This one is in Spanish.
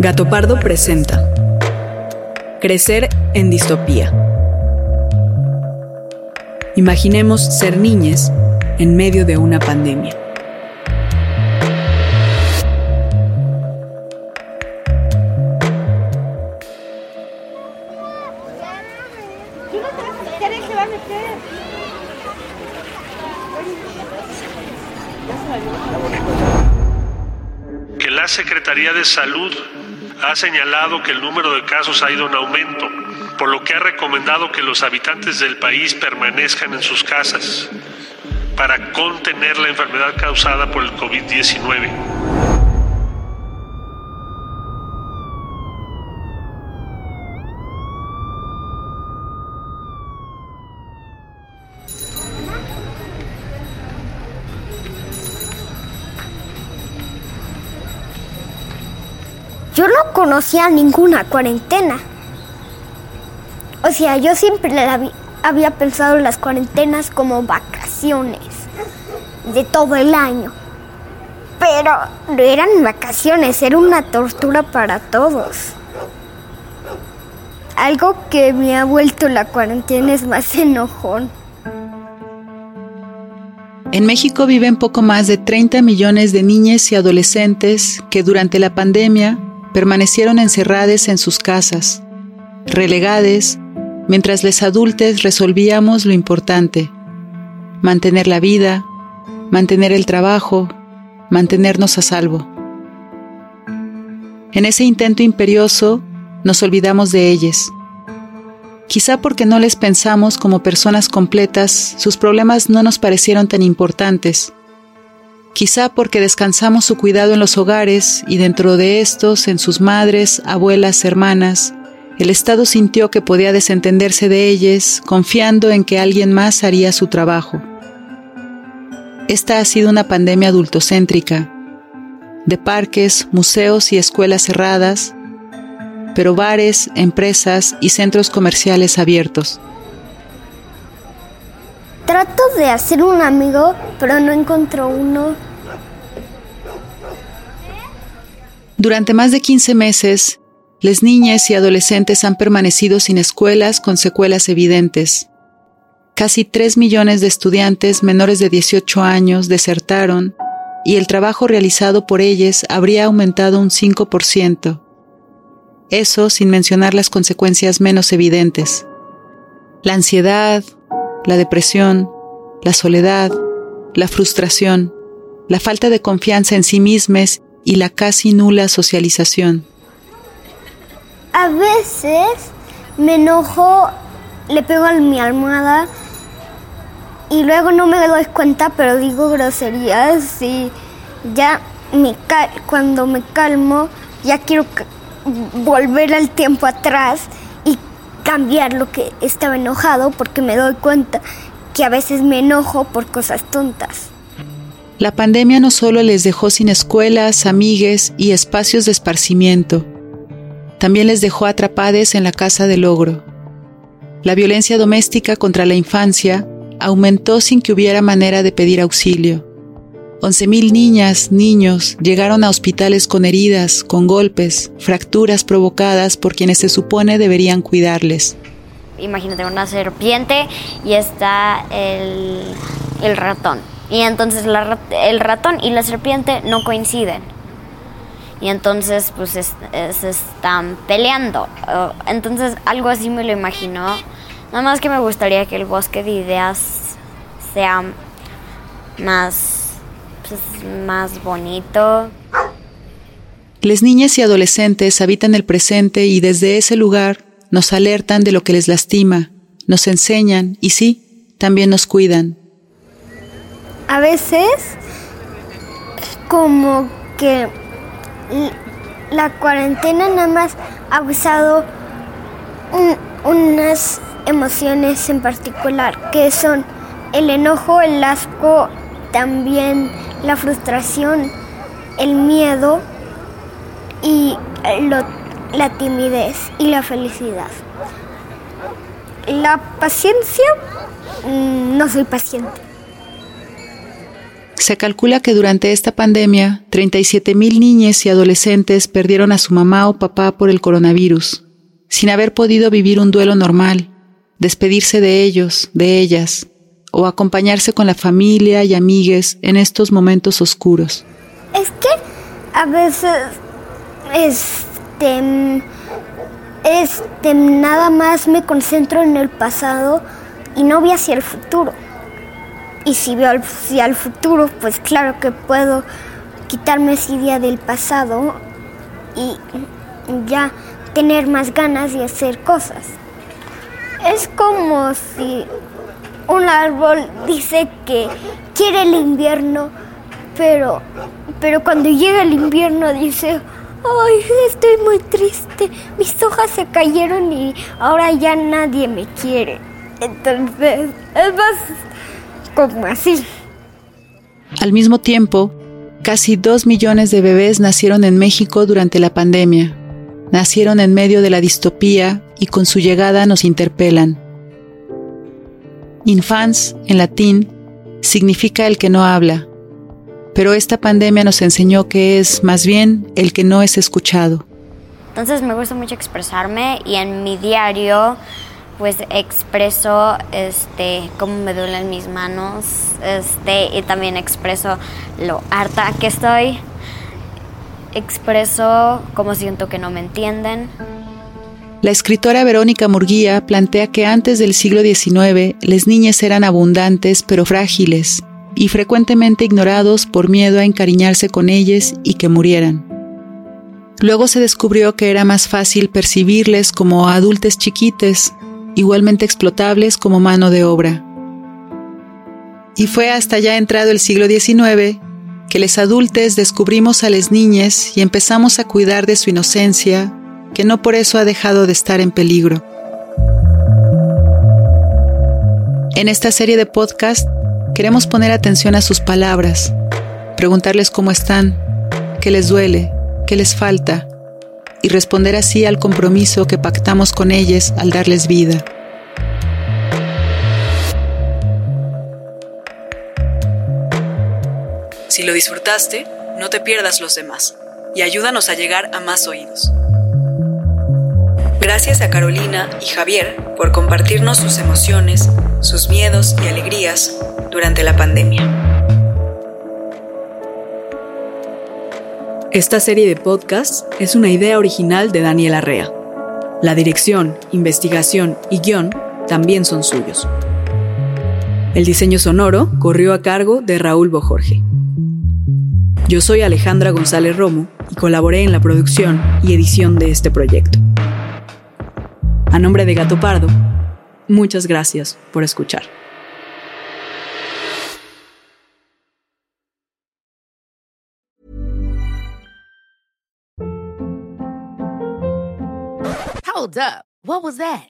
Gato Pardo presenta Crecer en distopía. Imaginemos ser niñes en medio de una pandemia. que la Secretaría de Salud ha señalado que el número de casos ha ido en aumento, por lo que ha recomendado que los habitantes del país permanezcan en sus casas para contener la enfermedad causada por el COVID-19. Conocía ninguna cuarentena. O sea, yo siempre había pensado en las cuarentenas como vacaciones de todo el año. Pero no eran vacaciones, era una tortura para todos. Algo que me ha vuelto la cuarentena es más enojón. En México viven poco más de 30 millones de niñas y adolescentes que durante la pandemia permanecieron encerradas en sus casas, relegades, mientras los adultos resolvíamos lo importante, mantener la vida, mantener el trabajo, mantenernos a salvo. En ese intento imperioso, nos olvidamos de ellas. Quizá porque no les pensamos como personas completas, sus problemas no nos parecieron tan importantes. Quizá porque descansamos su cuidado en los hogares y dentro de estos, en sus madres, abuelas, hermanas, el Estado sintió que podía desentenderse de ellas, confiando en que alguien más haría su trabajo. Esta ha sido una pandemia adultocéntrica, de parques, museos y escuelas cerradas, pero bares, empresas y centros comerciales abiertos. Trato de hacer un amigo, pero no encuentro uno. Durante más de 15 meses, las niñas y adolescentes han permanecido sin escuelas con secuelas evidentes. Casi 3 millones de estudiantes menores de 18 años desertaron y el trabajo realizado por ellas habría aumentado un 5%. Eso sin mencionar las consecuencias menos evidentes. La ansiedad, la depresión, la soledad, la frustración, la falta de confianza en sí mismas y la casi nula socialización. A veces me enojo, le pego a mi almohada y luego no me doy cuenta, pero digo groserías y ya me cuando me calmo ya quiero volver al tiempo atrás y cambiar lo que estaba enojado porque me doy cuenta que a veces me enojo por cosas tontas. La pandemia no solo les dejó sin escuelas, amigues y espacios de esparcimiento, también les dejó atrapadas en la casa del logro. La violencia doméstica contra la infancia aumentó sin que hubiera manera de pedir auxilio. 11.000 niñas, niños llegaron a hospitales con heridas, con golpes, fracturas provocadas por quienes se supone deberían cuidarles. Imagínate una serpiente y está el, el ratón. Y entonces el ratón y la serpiente no coinciden. Y entonces pues es- es- se están peleando. Entonces algo así me lo imagino. Nada más que me gustaría que el bosque de ideas sea más, pues, más bonito. Las niñas y adolescentes habitan el presente y desde ese lugar nos alertan de lo que les lastima, nos enseñan y sí, también nos cuidan. A veces como que la cuarentena nada más ha usado unas emociones en particular, que son el enojo, el asco, también la frustración, el miedo y la timidez y la felicidad. La paciencia, mm, no soy paciente. Se calcula que durante esta pandemia, 37 mil niñas y adolescentes perdieron a su mamá o papá por el coronavirus, sin haber podido vivir un duelo normal, despedirse de ellos, de ellas, o acompañarse con la familia y amigues en estos momentos oscuros. Es que a veces este este nada más me concentro en el pasado y no voy hacia el futuro. Y si veo hacia el futuro, pues claro que puedo quitarme esa idea del pasado y ya tener más ganas de hacer cosas. Es como si un árbol dice que quiere el invierno, pero, pero cuando llega el invierno dice, ay, estoy muy triste, mis hojas se cayeron y ahora ya nadie me quiere. Entonces, es más como así. Al mismo tiempo, casi dos millones de bebés nacieron en México durante la pandemia. Nacieron en medio de la distopía y con su llegada nos interpelan. Infans, en latín, significa el que no habla, pero esta pandemia nos enseñó que es más bien el que no es escuchado. Entonces me gusta mucho expresarme y en mi diario pues expreso este cómo me duelen mis manos, este y también expreso lo harta que estoy. Expreso cómo siento que no me entienden. La escritora Verónica Murguía plantea que antes del siglo XIX las niñas eran abundantes pero frágiles y frecuentemente ignorados por miedo a encariñarse con ellas y que murieran. Luego se descubrió que era más fácil percibirles como adultos chiquites, igualmente explotables como mano de obra. Y fue hasta ya entrado el siglo XIX que los adultos descubrimos a las niñas y empezamos a cuidar de su inocencia, que no por eso ha dejado de estar en peligro. En esta serie de podcast queremos poner atención a sus palabras, preguntarles cómo están, qué les duele, qué les falta, y responder así al compromiso que pactamos con ellas al darles vida. Si lo disfrutaste, no te pierdas los demás y ayúdanos a llegar a más oídos. Gracias a Carolina y Javier por compartirnos sus emociones, sus miedos y alegrías durante la pandemia. Esta serie de podcasts es una idea original de Daniel Arrea. La dirección, investigación y guion también son suyos. El diseño sonoro corrió a cargo de Raúl Bojorge. Yo soy Alejandra González Romo y colaboré en la producción y edición de este proyecto. A nombre de Gato Pardo, muchas gracias por escuchar. Hold up. What was that?